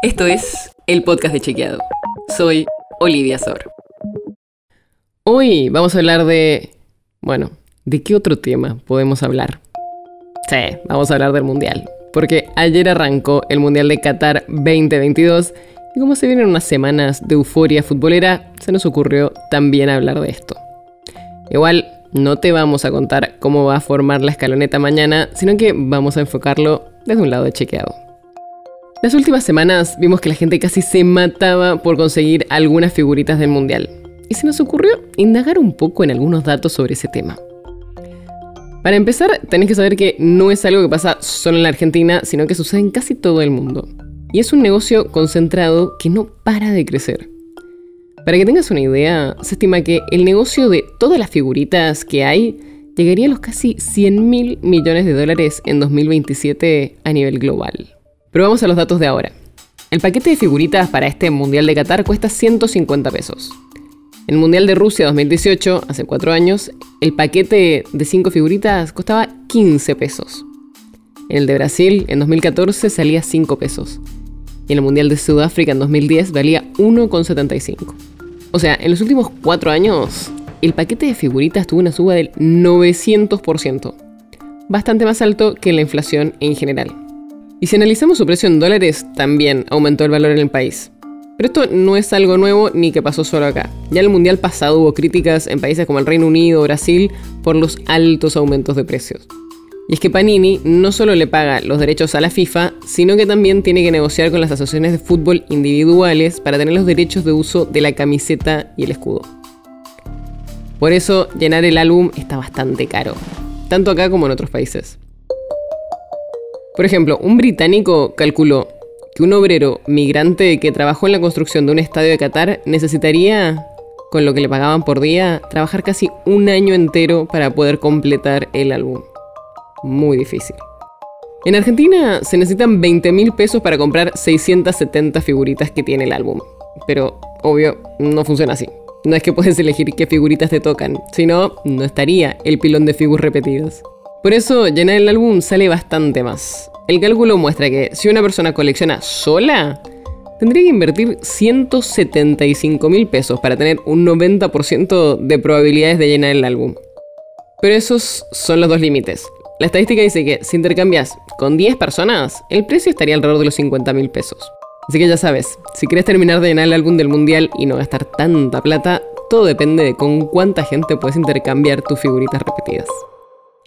Esto es el podcast de Chequeado. Soy Olivia Sor. Hoy vamos a hablar de... Bueno, ¿de qué otro tema podemos hablar? Sí, vamos a hablar del Mundial. Porque ayer arrancó el Mundial de Qatar 2022 y como se vienen unas semanas de euforia futbolera, se nos ocurrió también hablar de esto. Igual, no te vamos a contar cómo va a formar la escaloneta mañana, sino que vamos a enfocarlo desde un lado de chequeado. Las últimas semanas vimos que la gente casi se mataba por conseguir algunas figuritas del Mundial, y se nos ocurrió indagar un poco en algunos datos sobre ese tema. Para empezar, tenés que saber que no es algo que pasa solo en la Argentina, sino que sucede en casi todo el mundo. Y es un negocio concentrado que no para de crecer. Para que tengas una idea, se estima que el negocio de todas las figuritas que hay llegaría a los casi 100 mil millones de dólares en 2027 a nivel global. Pero vamos a los datos de ahora. El paquete de figuritas para este Mundial de Qatar cuesta 150 pesos. En el Mundial de Rusia 2018, hace 4 años, el paquete de 5 figuritas costaba 15 pesos. En el de Brasil, en 2014, salía 5 pesos. Y en el Mundial de Sudáfrica en 2010 valía 1,75. O sea, en los últimos 4 años, el paquete de figuritas tuvo una suba del 900%. Bastante más alto que la inflación en general. Y si analizamos su precio en dólares, también aumentó el valor en el país. Pero esto no es algo nuevo ni que pasó solo acá. Ya en el Mundial pasado hubo críticas en países como el Reino Unido o Brasil por los altos aumentos de precios. Y es que Panini no solo le paga los derechos a la FIFA, sino que también tiene que negociar con las asociaciones de fútbol individuales para tener los derechos de uso de la camiseta y el escudo. Por eso llenar el álbum está bastante caro, tanto acá como en otros países. Por ejemplo, un británico calculó que un obrero migrante que trabajó en la construcción de un estadio de Qatar necesitaría, con lo que le pagaban por día, trabajar casi un año entero para poder completar el álbum. Muy difícil. En Argentina se necesitan 20 mil pesos para comprar 670 figuritas que tiene el álbum. Pero, obvio, no funciona así. No es que puedes elegir qué figuritas te tocan, sino no estaría el pilón de figuras repetidas. Por eso llenar el álbum sale bastante más. El cálculo muestra que si una persona colecciona sola, tendría que invertir 175 mil pesos para tener un 90% de probabilidades de llenar el álbum. Pero esos son los dos límites. La estadística dice que si intercambias con 10 personas, el precio estaría alrededor de los 50 mil pesos. Así que ya sabes, si quieres terminar de llenar el álbum del mundial y no gastar tanta plata, todo depende de con cuánta gente puedes intercambiar tus figuritas repetidas.